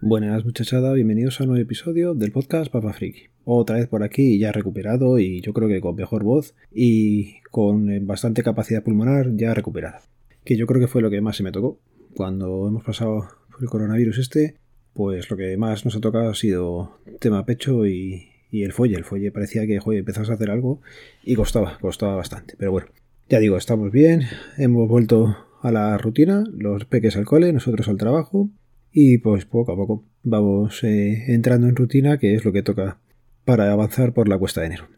Buenas muchachada, bienvenidos a un nuevo episodio del podcast Papa Friki. Otra vez por aquí, ya recuperado y yo creo que con mejor voz y con eh, bastante capacidad pulmonar ya recuperada. Que yo creo que fue lo que más se me tocó. Cuando hemos pasado por el coronavirus este, pues lo que más nos ha tocado ha sido tema pecho y, el fuelle. El fuelle parecía que, joder, empezás a hacer algo y costaba, costaba bastante. Pero bueno, ya digo, estamos bien, hemos vuelto a la rutina, los peques al cole, nosotros al trabajo y pues poco a poco vamos eh, entrando en rutina, que es lo que toca para avanzar por la cuesta de enero.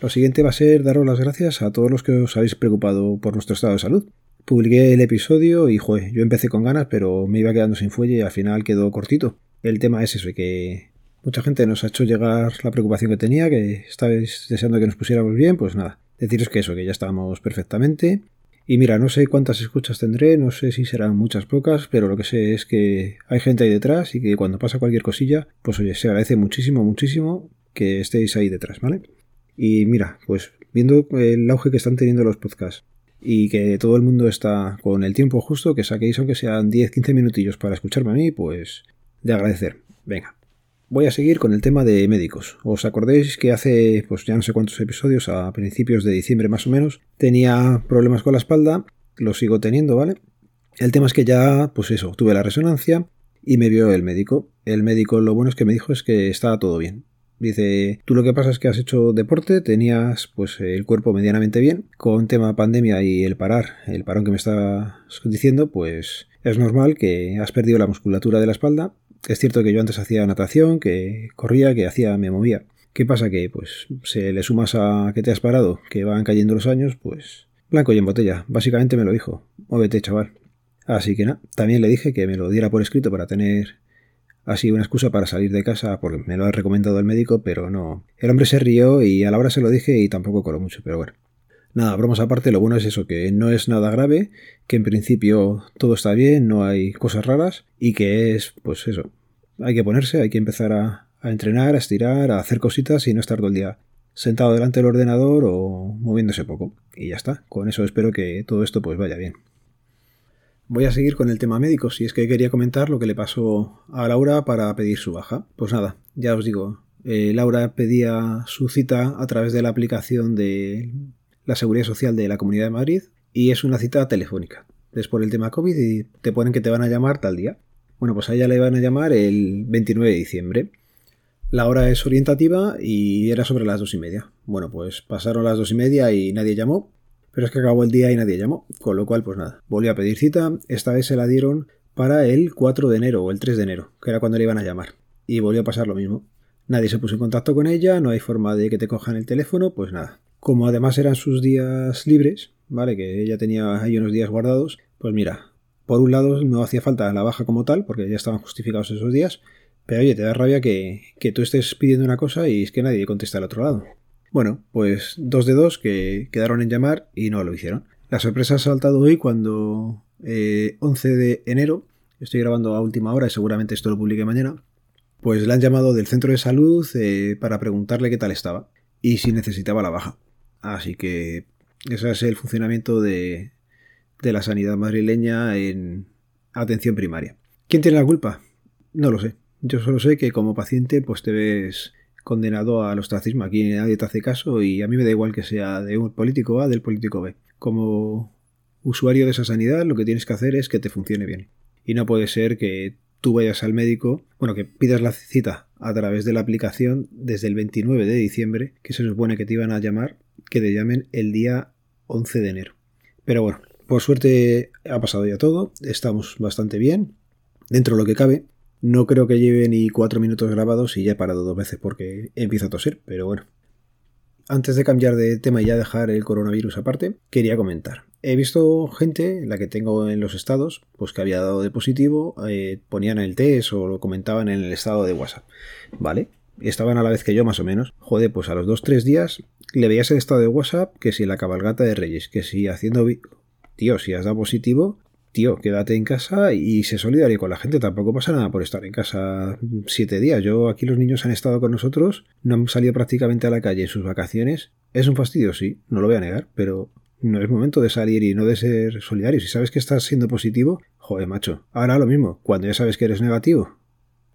Lo siguiente va a ser daros las gracias a todos los que os habéis preocupado por nuestro estado de salud. Publiqué el episodio y, joder, yo empecé con ganas, pero me iba quedando sin fuelle y al final quedó cortito. El tema es eso, que mucha gente nos ha hecho llegar la preocupación que tenía, que estabais deseando que nos pusiéramos bien, pues nada, deciros que eso, que ya estábamos perfectamente, y mira, no sé cuántas escuchas tendré, no sé si serán muchas pocas, pero lo que sé es que hay gente ahí detrás y que cuando pasa cualquier cosilla, pues oye, se agradece muchísimo, muchísimo que estéis ahí detrás, ¿vale? Y mira, pues viendo el auge que están teniendo los podcasts y que todo el mundo está con el tiempo justo, que saquéis aunque sean 10, 15 minutillos para escucharme a mí, pues de agradecer. Venga. Voy a seguir con el tema de médicos. ¿Os acordáis que hace, pues ya no sé cuántos episodios, a principios de diciembre más o menos, tenía problemas con la espalda? Lo sigo teniendo, ¿vale? El tema es que ya, pues eso, tuve la resonancia y me vio el médico. El médico lo bueno es que me dijo es que estaba todo bien. Dice, tú lo que pasa es que has hecho deporte, tenías pues el cuerpo medianamente bien, con tema pandemia y el parar, el parón que me estaba diciendo, pues es normal que has perdido la musculatura de la espalda es cierto que yo antes hacía natación, que corría, que hacía, me movía. ¿Qué pasa? Que pues se le sumas a que te has parado, que van cayendo los años, pues blanco y en botella. Básicamente me lo dijo. Muévete, chaval. Así que nada, también le dije que me lo diera por escrito para tener así una excusa para salir de casa, porque me lo ha recomendado el médico, pero no. El hombre se rió y a la hora se lo dije y tampoco coló mucho, pero bueno. Nada, bromas aparte, lo bueno es eso, que no es nada grave, que en principio todo está bien, no hay cosas raras y que es, pues eso, hay que ponerse, hay que empezar a, entrenar, a estirar, a hacer cositas y no estar todo el día sentado delante del ordenador o moviéndose poco. Y ya está, con eso espero que todo esto pues vaya bien. Voy a seguir con el tema médico, si es que quería comentar lo que le pasó a Laura para pedir su baja. Pues nada, ya os digo, eh, Laura pedía su cita a través de la aplicación de la Seguridad Social de la Comunidad de Madrid y es una cita telefónica. Es por el tema COVID y te ponen que te van a llamar tal día. Bueno, pues a ella le iban a llamar el 29 de diciembre. La hora es orientativa y era sobre las dos y media. Bueno, pues pasaron las dos y media y nadie llamó, pero es que acabó el día y nadie llamó, con lo cual pues nada, volvió a pedir cita, esta vez se la dieron para el 4 de enero o el 3 de enero, que era cuando le iban a llamar, y volvió a pasar lo mismo. Nadie se puso en contacto con ella, no hay forma de que te cojan el teléfono, pues nada. Como además eran sus días libres, ¿vale? Que ella tenía ahí unos días guardados, pues mira, por un lado no hacía falta la baja como tal, porque ya estaban justificados esos días, pero oye, te da rabia que, tú estés pidiendo una cosa y es que nadie contesta al otro lado. Bueno, pues dos de dos que quedaron en llamar y no lo hicieron. La sorpresa ha saltado hoy cuando 11 eh, de enero, estoy grabando a última hora y seguramente esto lo publique mañana, pues le han llamado del centro de salud eh, para preguntarle qué tal estaba y si necesitaba la baja. Así que ese es el funcionamiento de, de la sanidad madrileña en atención primaria. ¿Quién tiene la culpa? No lo sé. Yo solo sé que como paciente pues te ves condenado al ostracismo. Aquí nadie te hace caso y a mí me da igual que sea de un político A del político B. Como usuario de esa sanidad lo que tienes que hacer es que te funcione bien. Y no puede ser que tú vayas al médico, bueno, que pidas la cita a través de la aplicación desde el 29 de diciembre, que se supone que te iban a llamar, que te llamen el día 11 de enero. Pero bueno, por suerte ha pasado ya todo, estamos bastante bien, dentro de lo que cabe. No creo que lleve ni cuatro minutos grabados y ya he parado dos veces porque empiezo a toser, pero bueno. Antes de cambiar de tema y ya dejar el coronavirus aparte, quería comentar. He visto gente, la que tengo en los estados, pues que había dado de positivo, eh, ponían el test o lo comentaban en el estado de WhatsApp. ¿Vale? Estaban a la vez que yo, más o menos. Joder, pues a los 2-3 días le veías el estado de WhatsApp que si la cabalgata de Reyes, que si haciendo. Tío, si has dado positivo, tío, quédate en casa y se solidario con la gente. Tampoco pasa nada por estar en casa siete días. Yo aquí los niños han estado con nosotros, no han salido prácticamente a la calle en sus vacaciones. Es un fastidio, sí, no lo voy a negar, pero no es momento de salir y no de ser solidario. Si sabes que estás siendo positivo, joder, macho. Ahora lo mismo, cuando ya sabes que eres negativo,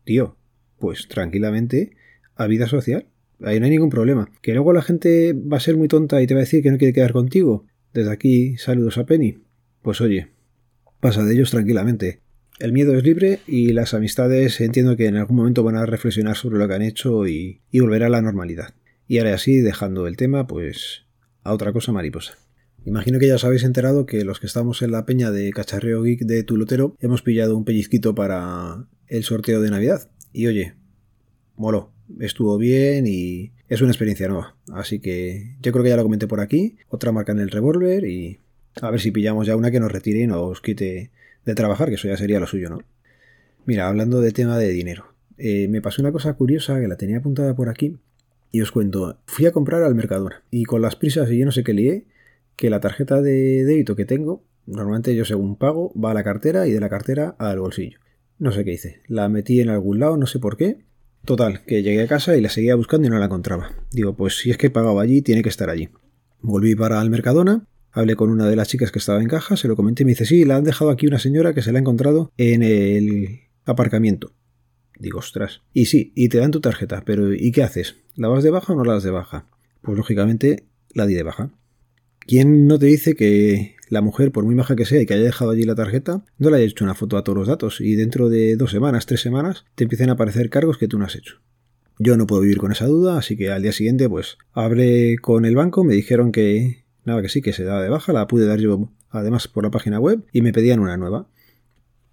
tío, pues tranquilamente a vida social. Ahí no hay ningún problema. Que luego la gente va a ser muy tonta y te va a decir que no quiere quedar contigo. Desde aquí, saludos a Penny. Pues oye, pasa de ellos tranquilamente. El miedo es libre y las amistades entiendo que en algún momento van a reflexionar sobre lo que han hecho y, volver a la normalidad. Y ahora así, dejando el tema, pues a otra cosa mariposa. Imagino que ya os habéis enterado que los que estamos en la peña de Cacharreo Geek de Tulotero hemos pillado un pellizquito para el sorteo de Navidad. Y oye, moló, estuvo bien y es una experiencia nueva. Así que yo creo que ya lo comenté por aquí. Otra marca en el revólver y a ver si pillamos ya una que nos retire y nos quite de trabajar, que eso ya sería lo suyo, ¿no? Mira, hablando de tema de dinero. Eh, me pasó una cosa curiosa que la tenía apuntada por aquí y os cuento. Fui a comprar al Mercadona y con las prisas y yo no sé qué lié, que la tarjeta de débito que tengo, normalmente yo según pago, va a la cartera y de la cartera al bolsillo. No sé qué hice. La metí en algún lado, no sé por qué. Total, que llegué a casa y la seguía buscando y no la encontraba. Digo, pues si es que he pagado allí, tiene que estar allí. Volví para el Mercadona, hablé con una de las chicas que estaba en caja, se lo comenté y me dice, sí, la han dejado aquí una señora que se la ha encontrado en el aparcamiento. Digo, ostras. Y sí, y te dan tu tarjeta, pero ¿y qué haces? ¿La vas de baja o no la das de baja? Pues lógicamente la di de baja. ¿Quién no te dice que la mujer, por muy baja que sea y que haya dejado allí la tarjeta, no le haya hecho una foto a todos los datos y dentro de dos semanas, tres semanas, te empiecen a aparecer cargos que tú no has hecho? Yo no puedo vivir con esa duda, así que al día siguiente, pues, hablé con el banco, me dijeron que, nada, que sí, que se daba de baja, la pude dar yo además por la página web y me pedían una nueva.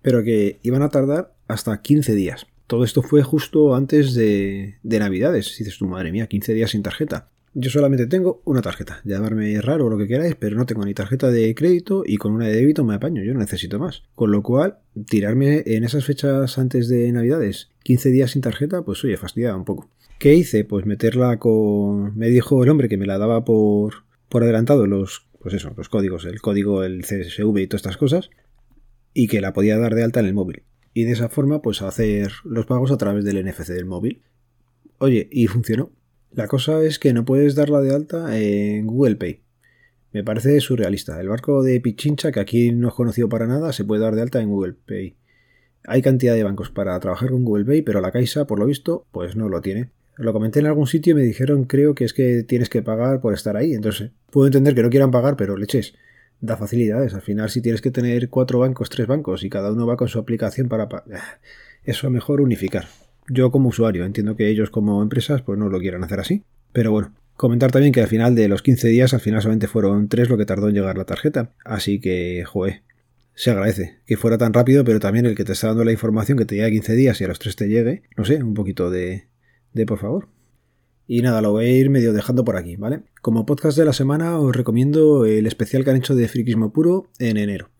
Pero que iban a tardar hasta 15 días. Todo esto fue justo antes de, de Navidades. Dices tu madre mía, 15 días sin tarjeta. Yo solamente tengo una tarjeta, llamarme raro o lo que queráis, pero no tengo ni tarjeta de crédito y con una de débito me apaño, yo no necesito más. Con lo cual, tirarme en esas fechas antes de Navidades, 15 días sin tarjeta, pues oye, fastidiaba un poco. ¿Qué hice? Pues meterla con... Me dijo el hombre que me la daba por, por adelantado los, pues eso, los códigos, el código, el CSV y todas estas cosas, y que la podía dar de alta en el móvil. Y de esa forma, pues hacer los pagos a través del NFC del móvil. Oye, y funcionó. La cosa es que no puedes darla de alta en Google Pay. Me parece surrealista. El barco de Pichincha, que aquí no es conocido para nada, se puede dar de alta en Google Pay. Hay cantidad de bancos para trabajar con Google Pay, pero la Caixa, por lo visto, pues no lo tiene. Lo comenté en algún sitio y me dijeron, creo que es que tienes que pagar por estar ahí. Entonces, puedo entender que no quieran pagar, pero leches, da facilidades. Al final, si tienes que tener cuatro bancos, tres bancos y cada uno va con su aplicación para... Eso es mejor unificar yo como usuario, entiendo que ellos como empresas pues no lo quieran hacer así. Pero bueno, comentar también que al final de los 15 días, al final solamente fueron 3 lo que tardó en llegar la tarjeta. Así que, joe, se agradece que fuera tan rápido, pero también el que te está dando la información que te llegue 15 días y a los 3 te llegue, no sé, un poquito de, de por favor. Y nada, lo voy a ir medio dejando por aquí, ¿vale? Como podcast de la semana os recomiendo el especial que han hecho de Frikismo Puro en enero.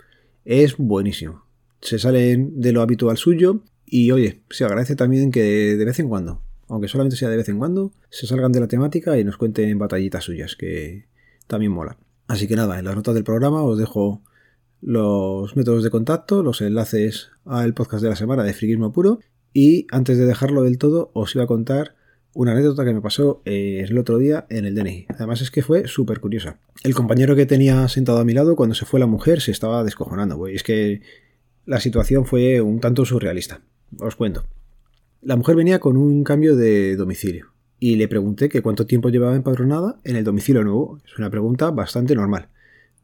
Es buenísimo. Se salen de lo habitual suyo y oye, se agradece también que de vez en cuando, aunque solamente sea de vez en cuando, se salgan de la temática y nos cuenten batallitas suyas, que también mola. Así que nada, en las notas del programa os dejo los métodos de contacto, los enlaces al podcast de la semana de Friquismo Puro. Y antes de dejarlo del todo, os iba a contar una anécdota que me pasó eh, el otro día en el DNI. Además es que fue súper curiosa. El compañero que tenía sentado a mi lado cuando se fue la mujer se estaba descojonando, Y Es que la situación fue un tanto surrealista. Os cuento. La mujer venía con un cambio de domicilio y le pregunté que cuánto tiempo llevaba empadronada en el domicilio nuevo. Es una pregunta bastante normal.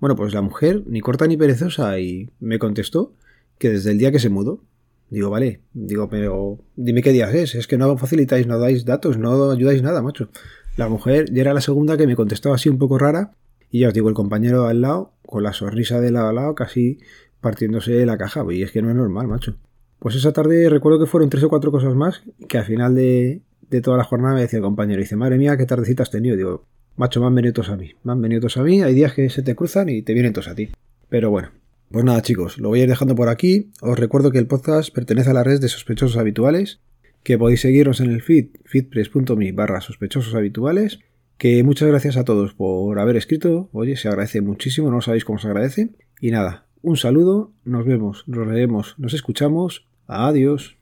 Bueno, pues la mujer, ni corta ni perezosa, y me contestó que desde el día que se mudó. Digo, vale, digo, pero dime qué día es, es que no facilitáis, no dais datos, no ayudáis nada, macho. La mujer ya era la segunda que me contestaba así un poco rara, y ya os digo, el compañero al lado, con la sonrisa de lado a lado, casi partiéndose la caja, y es que no es normal, macho. Pues esa tarde recuerdo que fueron tres o cuatro cosas más que al final de, toda la jornada me decía el compañero, dice, madre mía, qué tardecita has tenido. Digo, macho, me han venido todos a mí, me han venido todos a mí, hay días que se te cruzan y te vienen todos a ti. Pero bueno, pues nada chicos, lo voy a ir dejando por aquí. Os recuerdo que el podcast pertenece a la red de sospechosos habituales, que podéis seguirnos en el feed, feedpress.me barra sospechosos habituales. Que muchas gracias a todos por haber escrito. Oye, se agradece muchísimo, no sabéis cómo se agradece. Y nada, un saludo, nos vemos, nos leemos, nos escuchamos. Adiós.